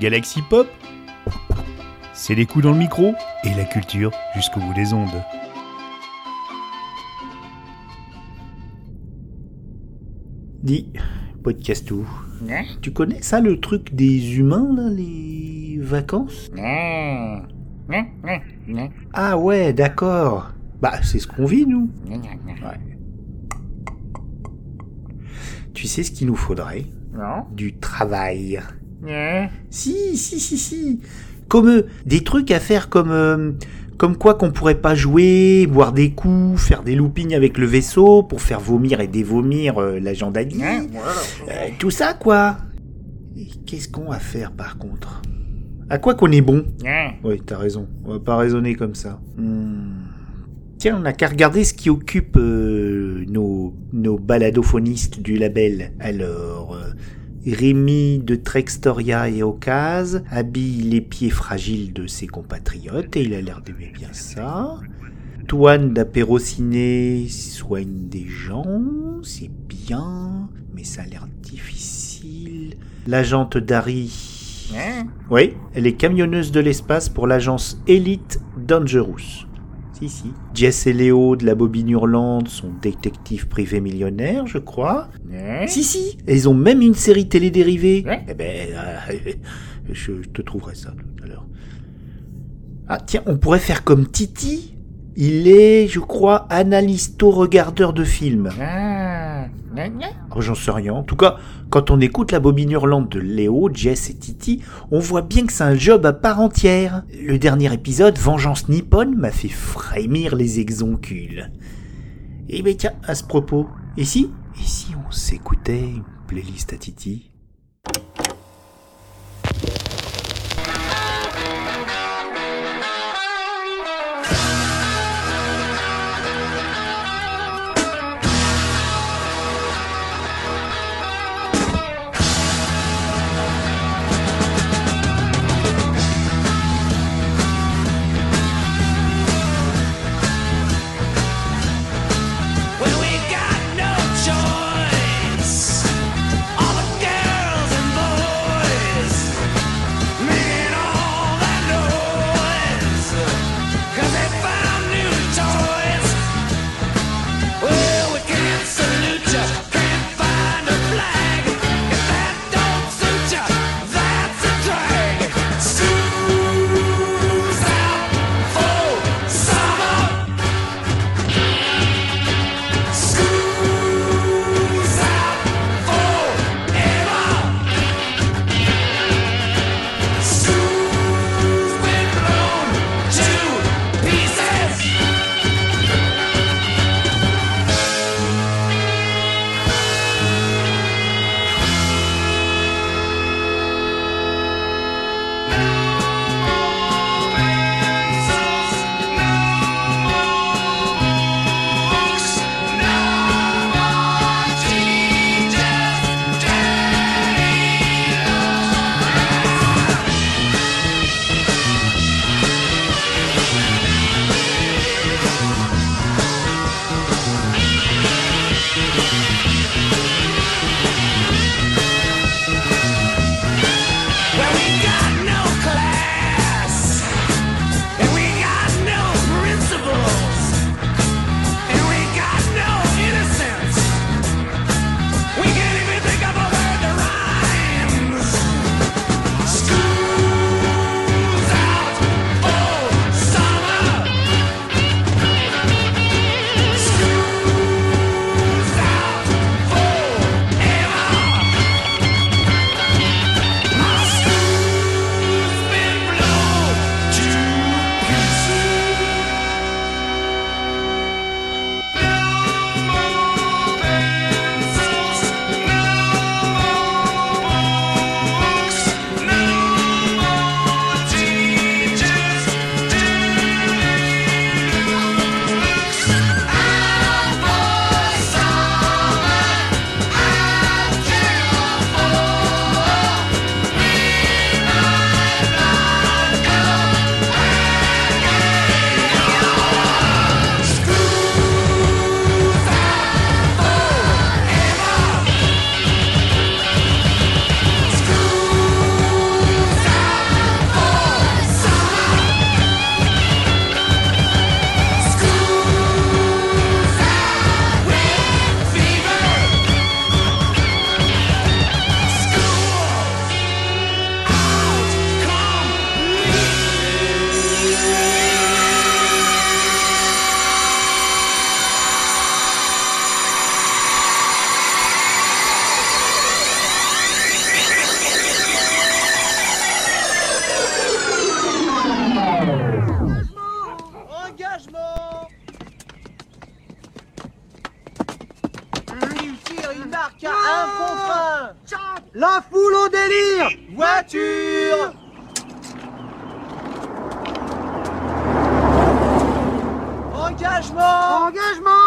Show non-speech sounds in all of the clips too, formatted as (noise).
Galaxy Pop, c'est les coups dans le micro et la culture jusqu'au bout des ondes. Dis, podcastou, Hein tu connais ça le truc des humains là, les vacances? Non. Non, non, non, Ah ouais, d'accord. Bah c'est ce qu'on vit nous. Ouais. Tu sais ce qu'il nous faudrait? Non. Du travail. Si, si, si, si. Comme euh, des trucs à faire comme euh, comme quoi qu'on pourrait pas jouer, boire des coups, faire des loopings avec le vaisseau pour faire vomir et dévomir euh, voilà. Euh, tout ça quoi. Et qu'est-ce qu'on va faire par contre? À quoi qu'on est bon? Oui, t'as raison. On va pas raisonner comme ça. Hmm. Tiens, on n'a qu'à regarder ce qui occupe nos, nos baladophonistes du label. Alors, Rémi de Trextoria et Ocase habille les pieds fragiles de ses compatriotes et il a l'air d'aimer bien ça. Toine d'Apérociné soigne des gens, c'est bien, mais ça a l'air difficile. L'agente Dari Non. oui, elle est camionneuse de l'espace pour l'agence Elite Dangerous. Si, si. Jess et Léo de la bobine hurlante sont détectives privés millionnaires, je crois. Si, si. Et ils ont même une série télé dérivée. Ouais. Eh ben, euh, (laughs) je, je te trouverai ça tout à l'heure. Ah, tiens, on pourrait faire comme Titi. Il est, je crois, analysto-regardeur de films. Ah. Oh, J'en sais rien. En tout cas, quand on écoute la bobine hurlante de Léo, Jess et Titi, on voit bien que c'est un job à part entière. Le dernier épisode, Vengeance Nippon, m'a fait frémir les exoncules. Et ben tiens, à ce propos, et si Et si on s'écoutait une playlist à Titi? Délire. Voiture. Engagement. Engagement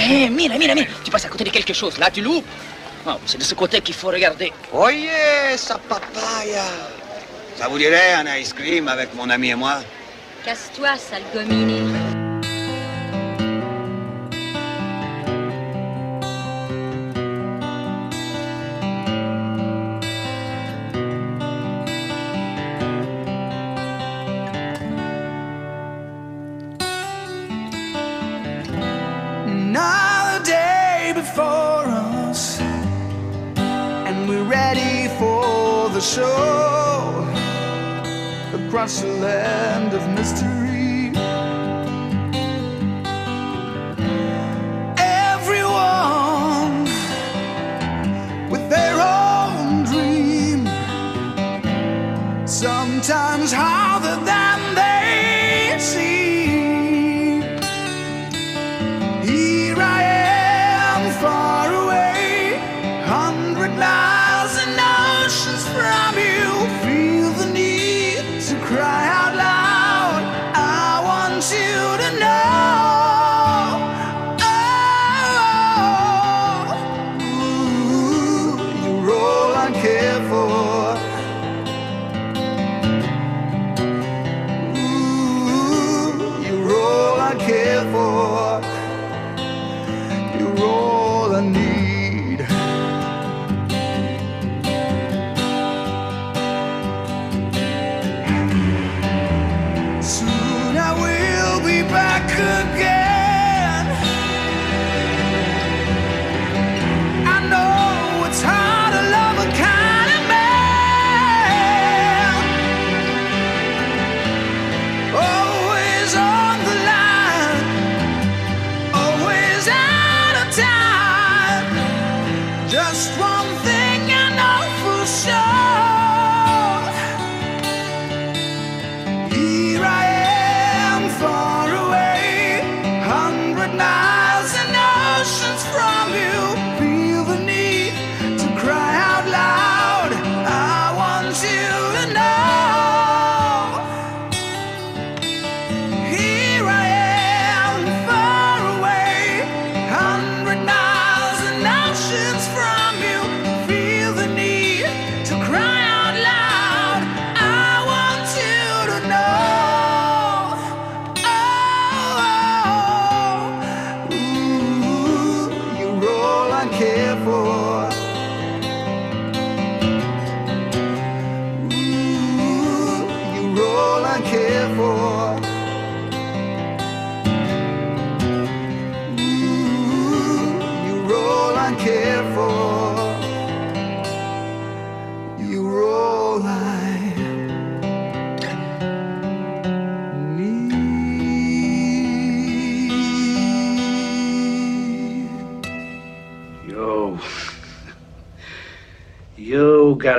Eh, mira, mira, mira. Tu passes à côté de quelque chose. Là, tu loupes. Oh, c'est de ce côté qu'il faut regarder. Oye, sa papaya. Ça vous dirait un ice cream avec mon ami et moi? Casse-toi, salgomin.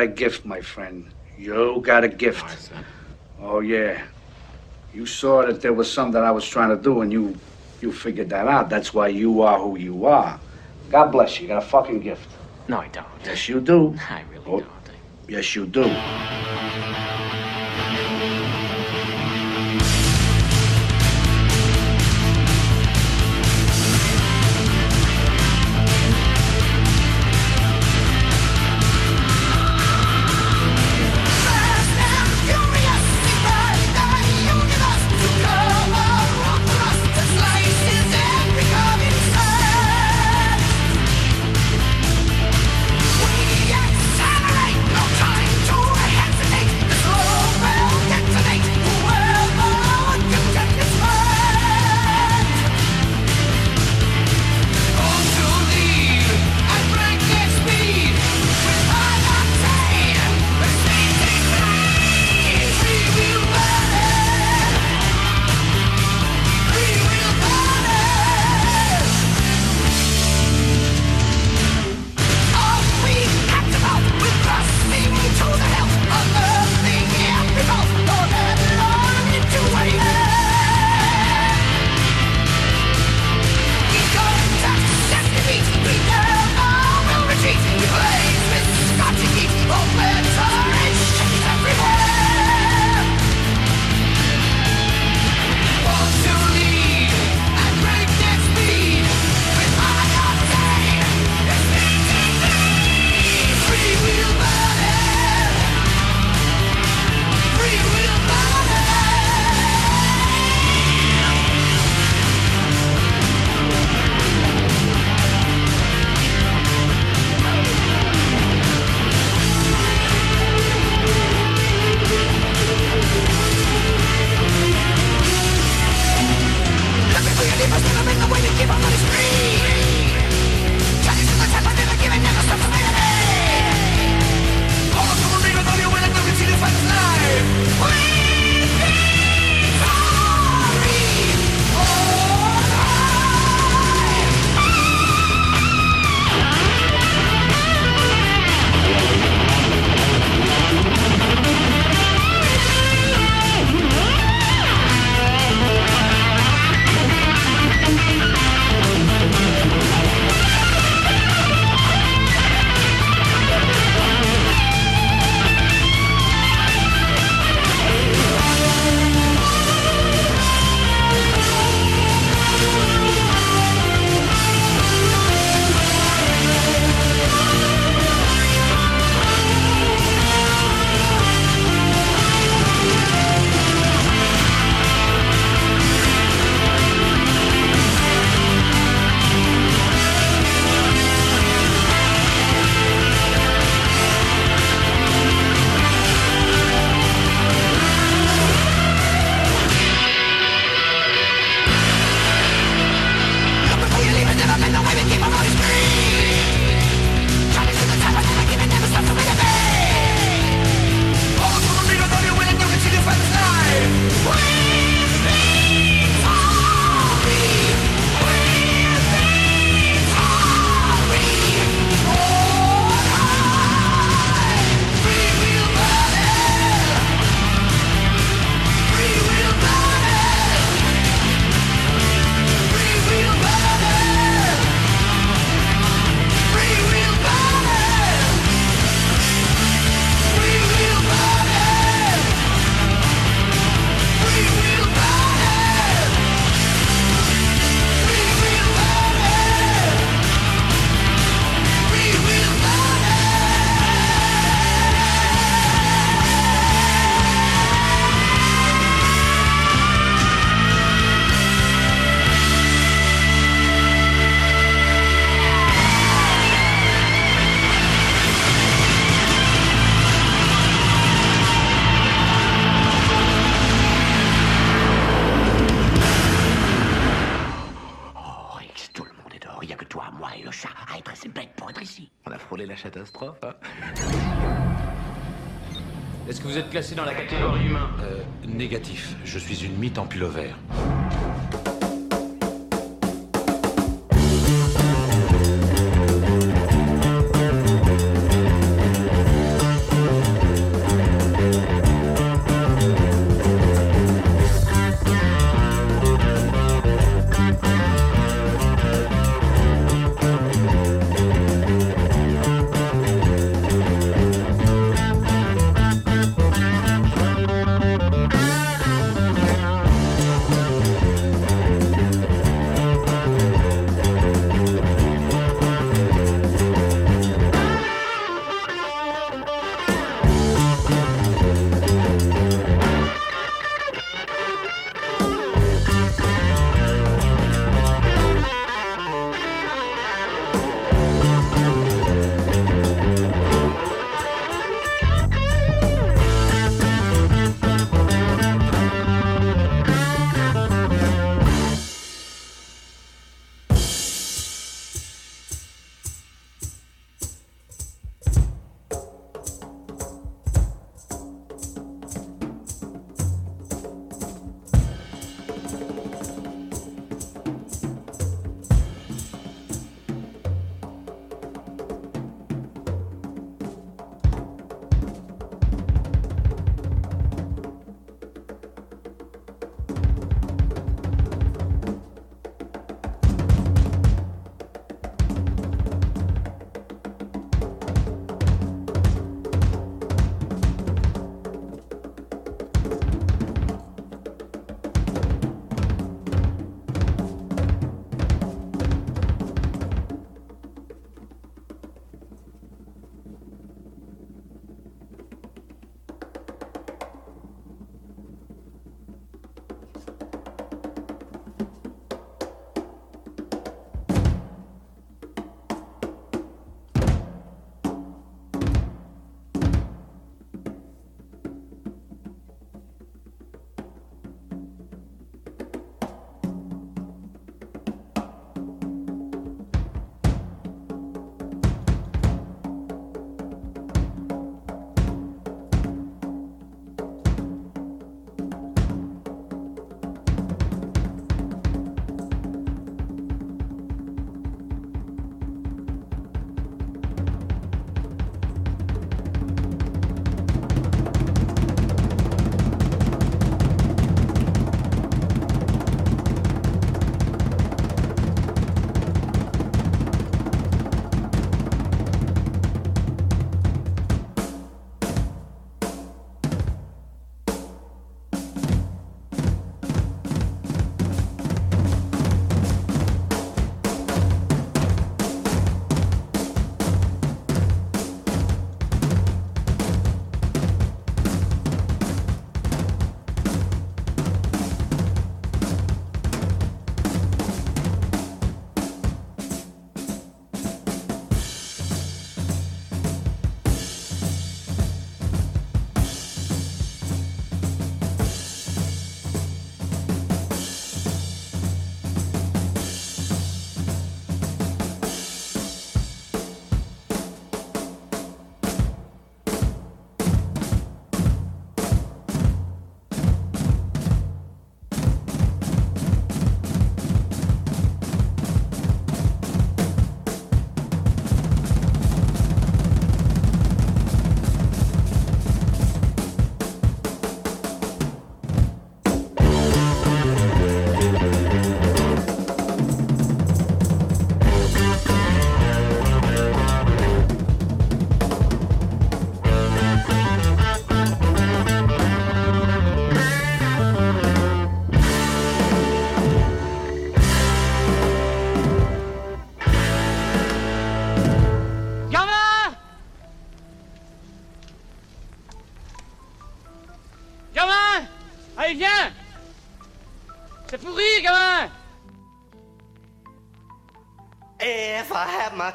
a gift, my friend. You got a gift. Oh, yeah. You saw that there was something I was trying to do, and you you figured that out. That's why you are who you are. God bless you. You got a fucking gift. No, I don't. Yes, you do. I really oh, don't. Yes, you do.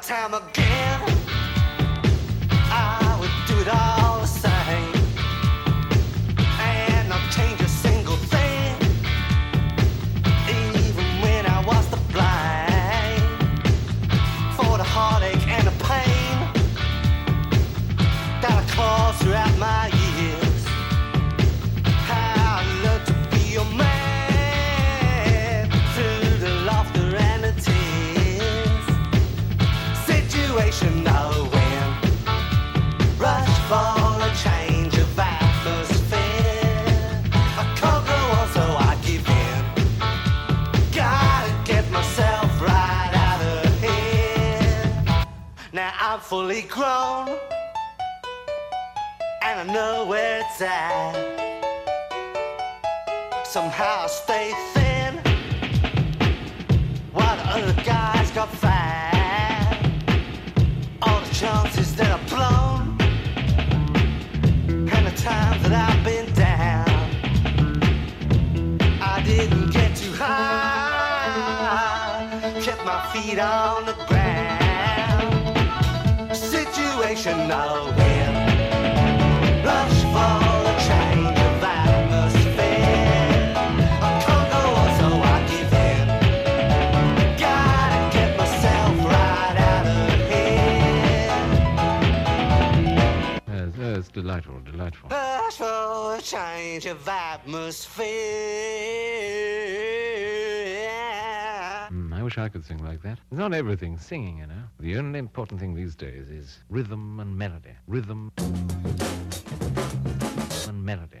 time ago. Win. Rush for a change of atmosphere. I can't go on, so I give in. Gotta get myself right out of here. Yes, yes, delightful, delightful. Rush for a change of atmosphere. Wish I could sing like that. It's not everything singing, you know. The only important thing these days is rhythm and melody. Rhythm and melody.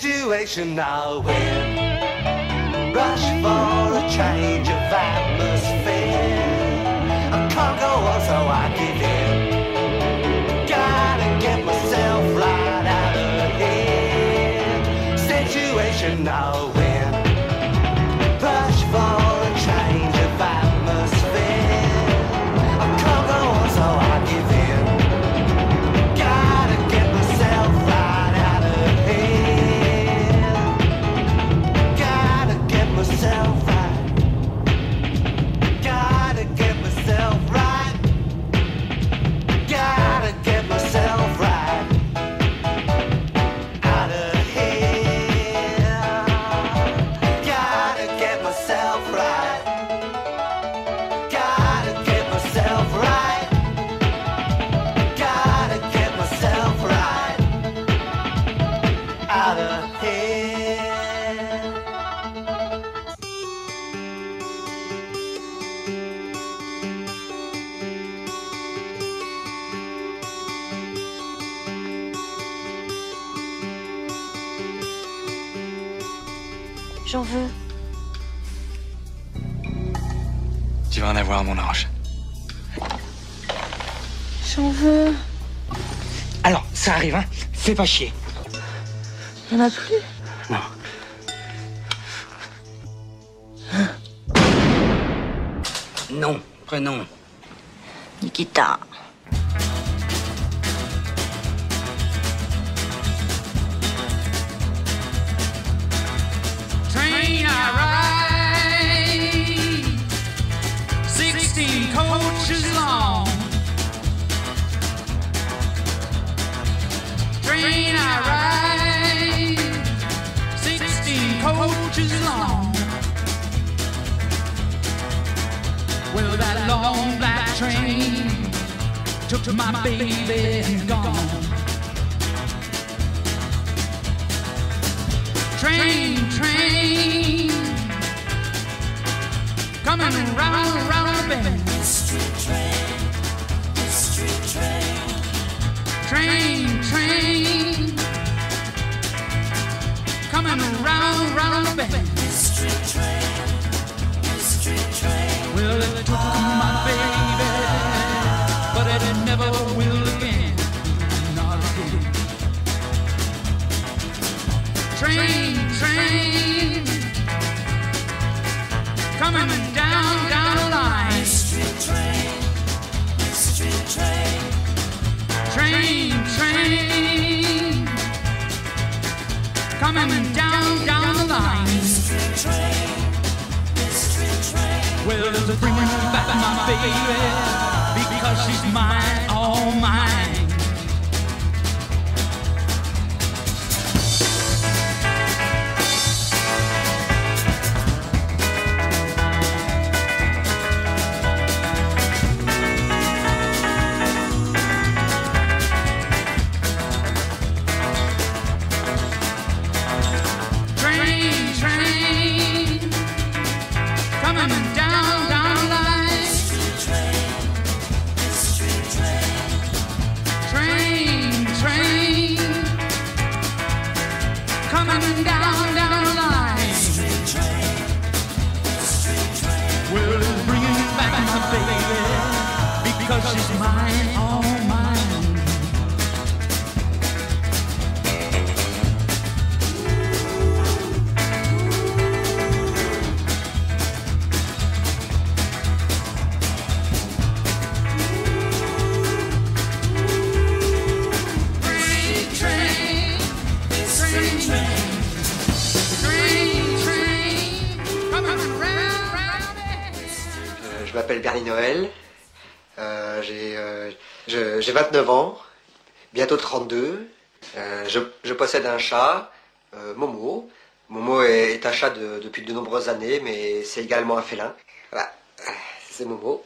Situation I win. Rush for a change of atmosphere. I can't go on, so I give in. Gotta get myself right out of here. Situation I win. Ça arrive, hein Fais pas chier. Y'en a plus? Non. Non, prénom. Nikita. That long black train took to my baby and gone. Train, train, coming round, round the bend. Train, train, coming round, round the bend. Well, took my baby, but it never will again. Not again. Train, train, coming down, down the line. Train, train, train, train, coming down, down the line. Well, bringing back my baby because she's mine, all mine. cause she's mine. J'ai 29 ans, bientôt 32. Euh, je, je possède un chat, euh, Momo. Momo est, un chat de- depuis de nombreuses années, mais c'est également un félin. Voilà, Euh, c'est Momo.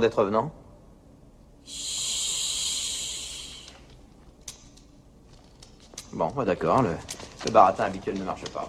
d'être venant Bon, bah, d'accord, le baratin habituel ne marche pas.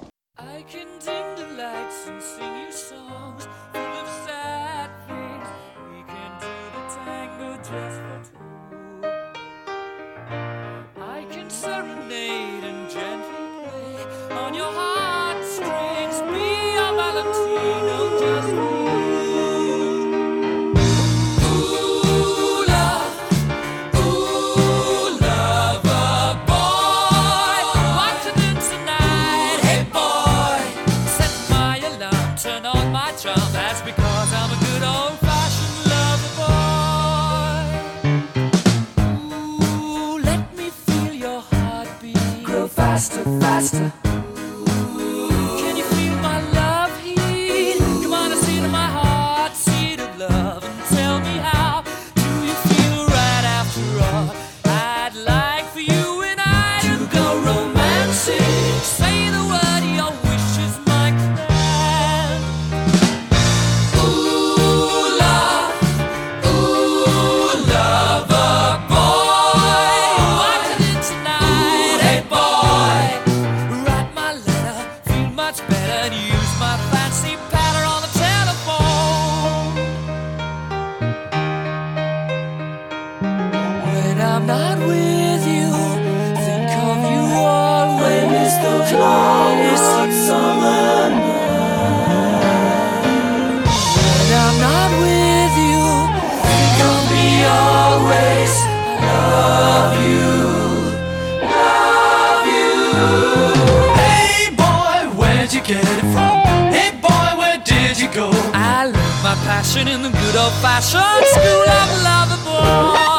passion in the good old fashioned school of love, lovable.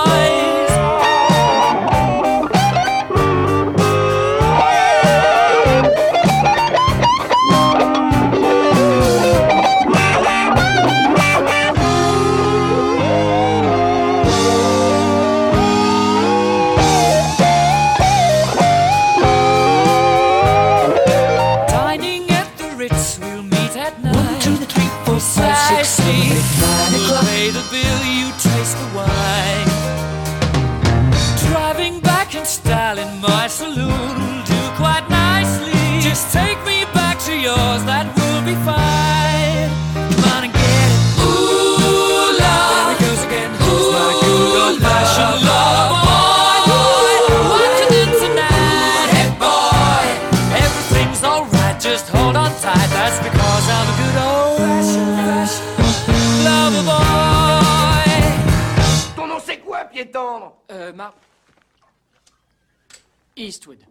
Eastwood.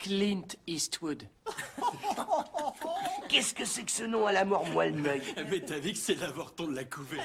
Clint Eastwood. (laughs) Qu'est-ce que c'est que ce nom à la mort moelle-neuil? Mais t'as vu que c'est l'avorton de la couvée.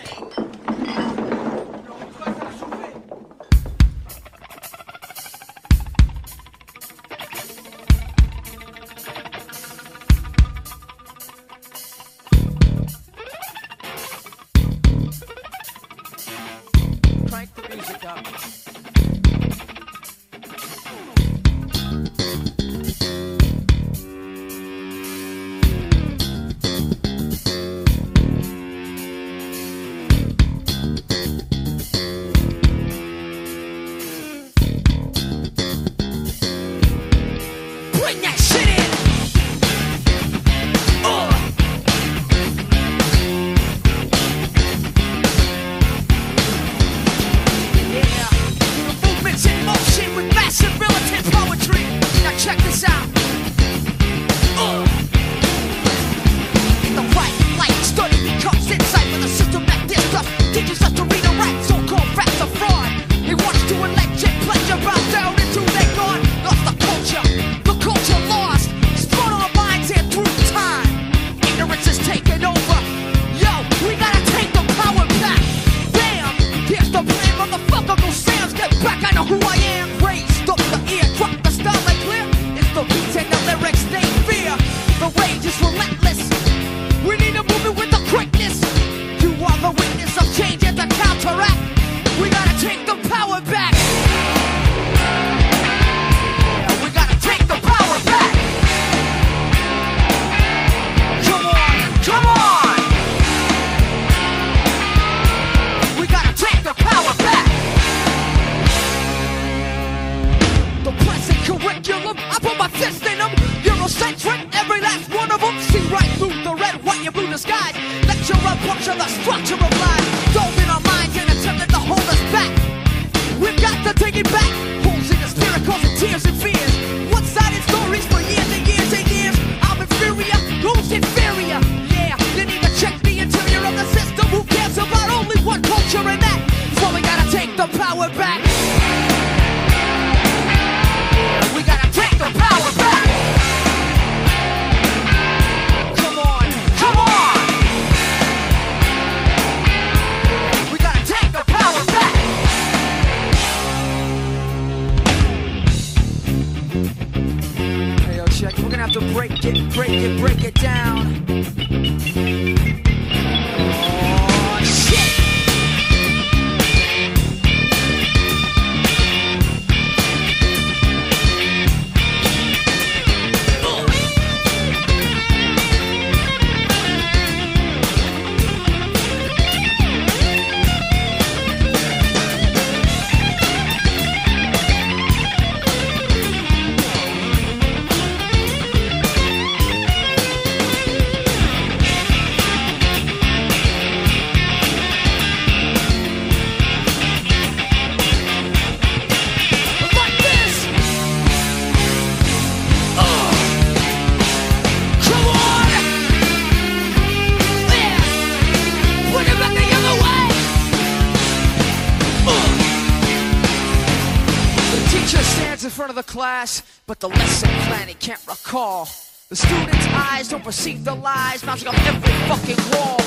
Class, but the lesson plan he can't recall. The students' eyes don't perceive the lies mounting up every fucking wall.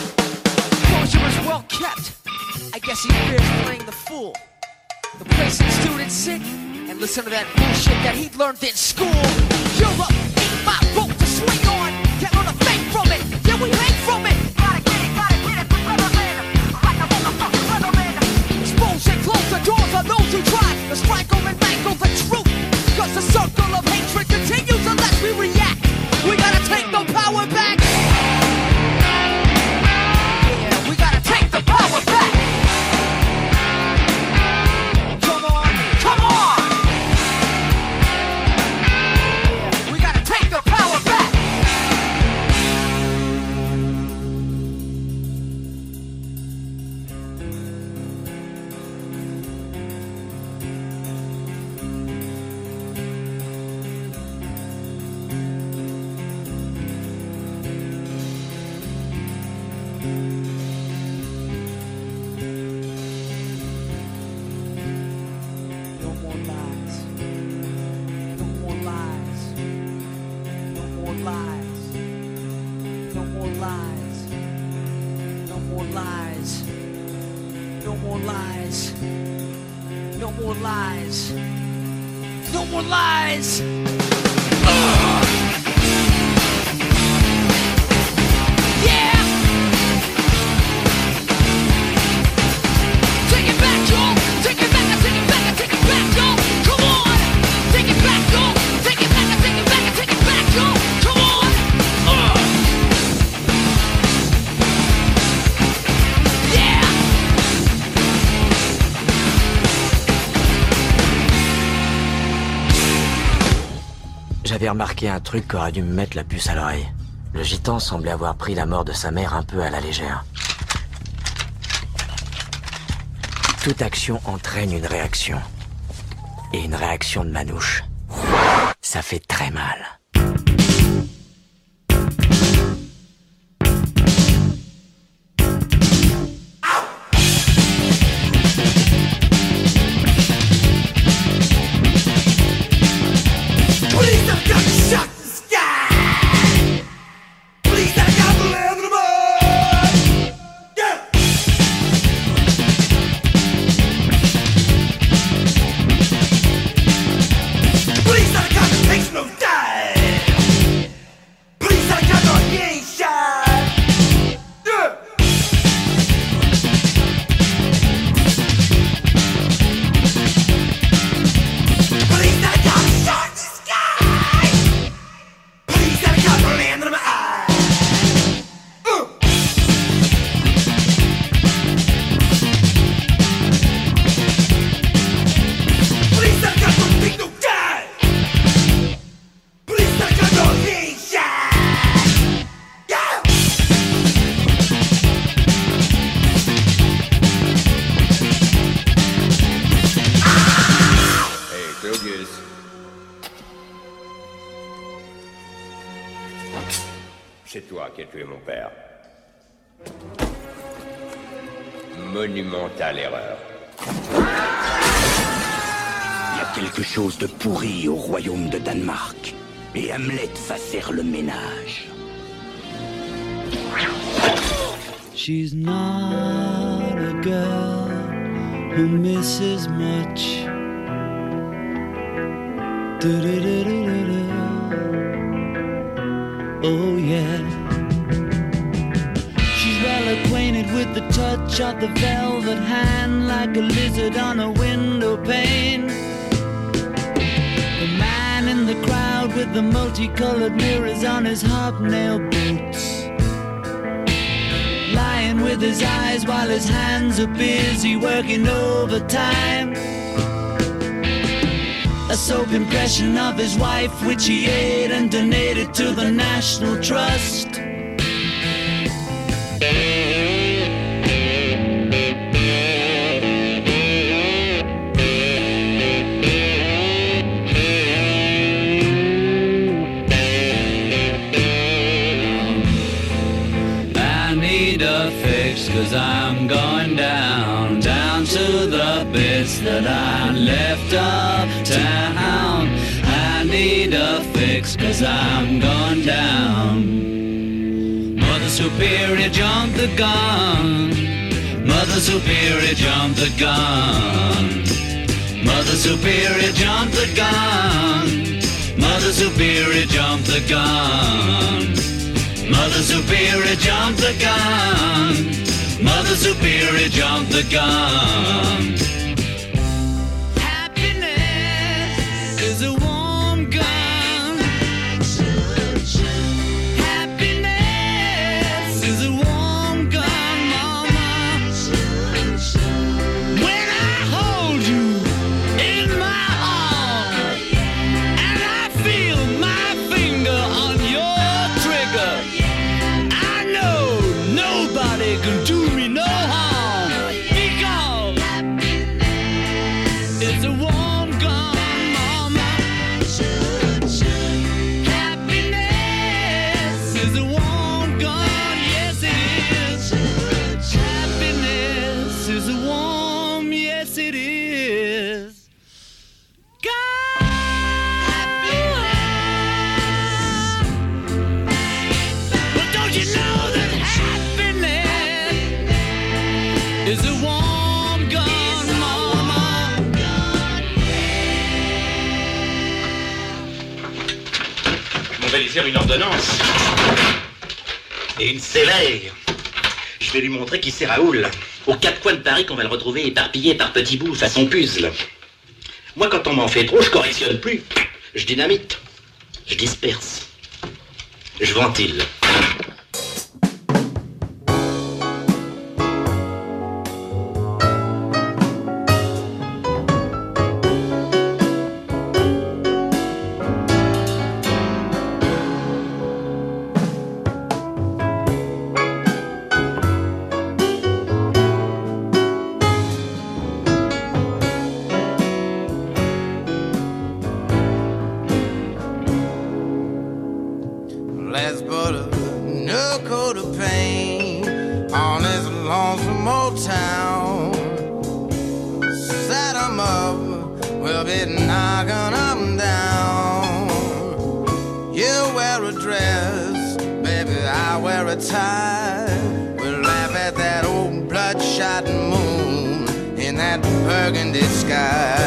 Closure is well kept. I guess he fears playing the fool. The place that students sit and listen to that bullshit that he learned in school. Europe ain't my boat to swing on. Can't learn a thing from it. Yeah, we hang from it. Cause the circle of hatred continues unless we react. We gotta take the power back. J'avais remarqué un truc qui aurait dû me mettre la puce à l'oreille. Le gitan semblait avoir pris la mort de sa mère un peu à la légère. Toute action entraîne une réaction. Et une réaction de manouche. Ça fait très mal. C'est toi qui as tué mon père. Monumentale erreur. Il y a quelque chose de pourri au royaume de Danemark. Et Hamlet va faire le ménage. She's not a girl who misses much. Du-du-du-du-du-du. Oh, yeah. She's well acquainted with the touch of the velvet hand, like a lizard on a window pane. The man in the crowd with the multicolored mirrors on his hobnail boots. Lying with his eyes while his hands are busy working overtime. A soap impression of his wife, which he ate and donated to the National Trust. I need a fix cause I'm going down, down to the bits that I left uptown. Cause I'm gone down. Mother Superior jumped the gun. Mother Superior jumped the gun. Mother Superior jumped the gun. Mother Superior jumped the gun. Mother Superior jumped the gun. Mother Superior jumped the gun. Raoul. Aux quatre coins de Paris qu'on va le retrouver éparpillé par petits bouts façon puzzle. Moi, quand on m'en fait trop, je correctionne plus. Je dynamite. Je disperse. Je ventile. Old town. Set 'em up, we'll be knocking 'em down. You wear a dress, baby, I wear a tie. We'll laugh at that old bloodshot moon in that burgundy sky.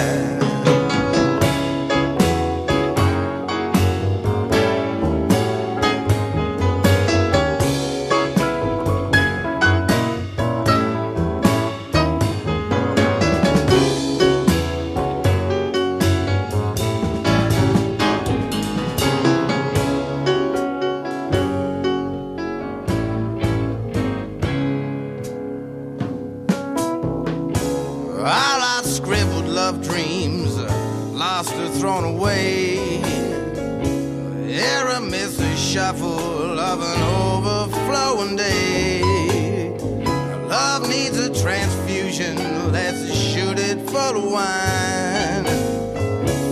Wine.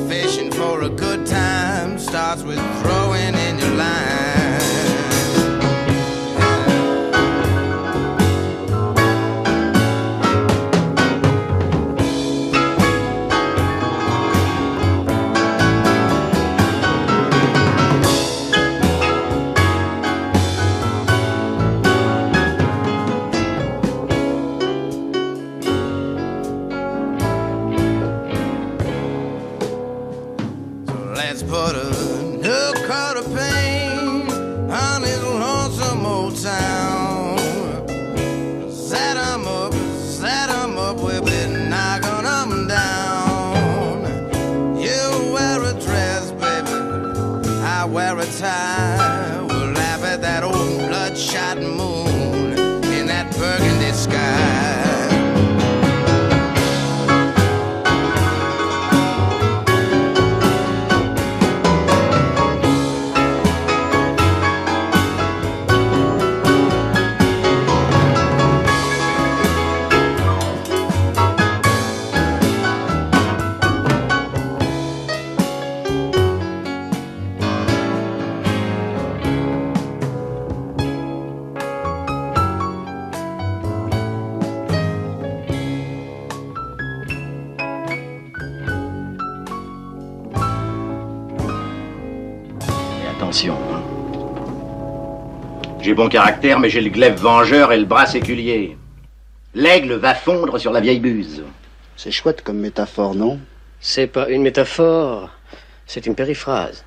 Fishing for a good time starts with throwing wear a tie. We'll laugh at that old bloodshot moon. J'ai bon caractère, mais j'ai le glaive vengeur et le bras séculier. L'aigle va fondre sur la vieille buse. C'est chouette comme métaphore, non? C'est pas une métaphore, c'est une périphrase.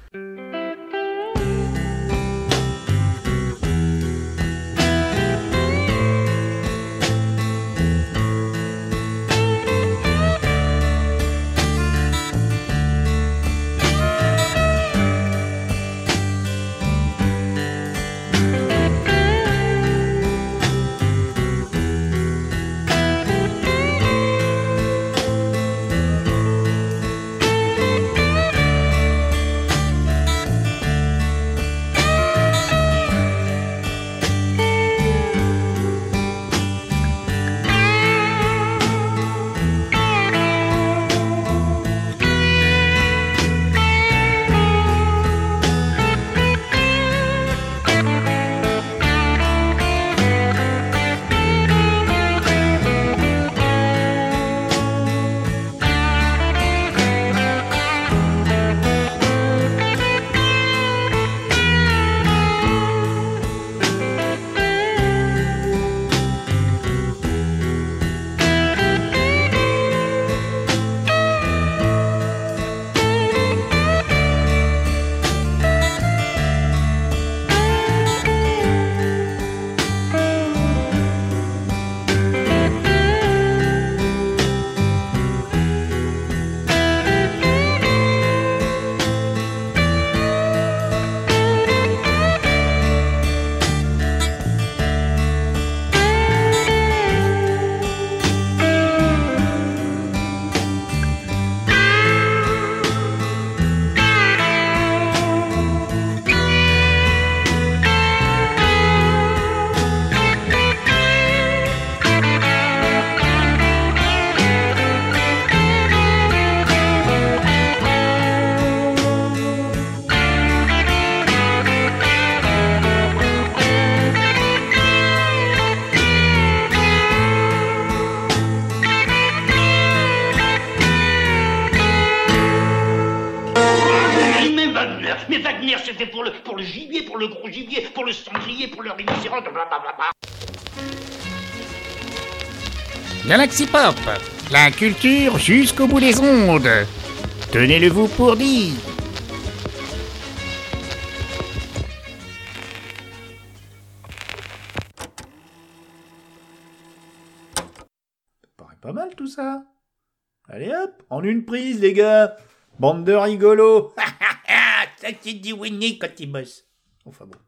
Pop, la culture jusqu'au bout des ondes. Tenez-le-vous pour dit. Paraît pas mal tout ça. Allez hop, en une prise les gars. Bande de rigolos. (laughs) ça c'est du Winnie quand il bosse. Enfin bon.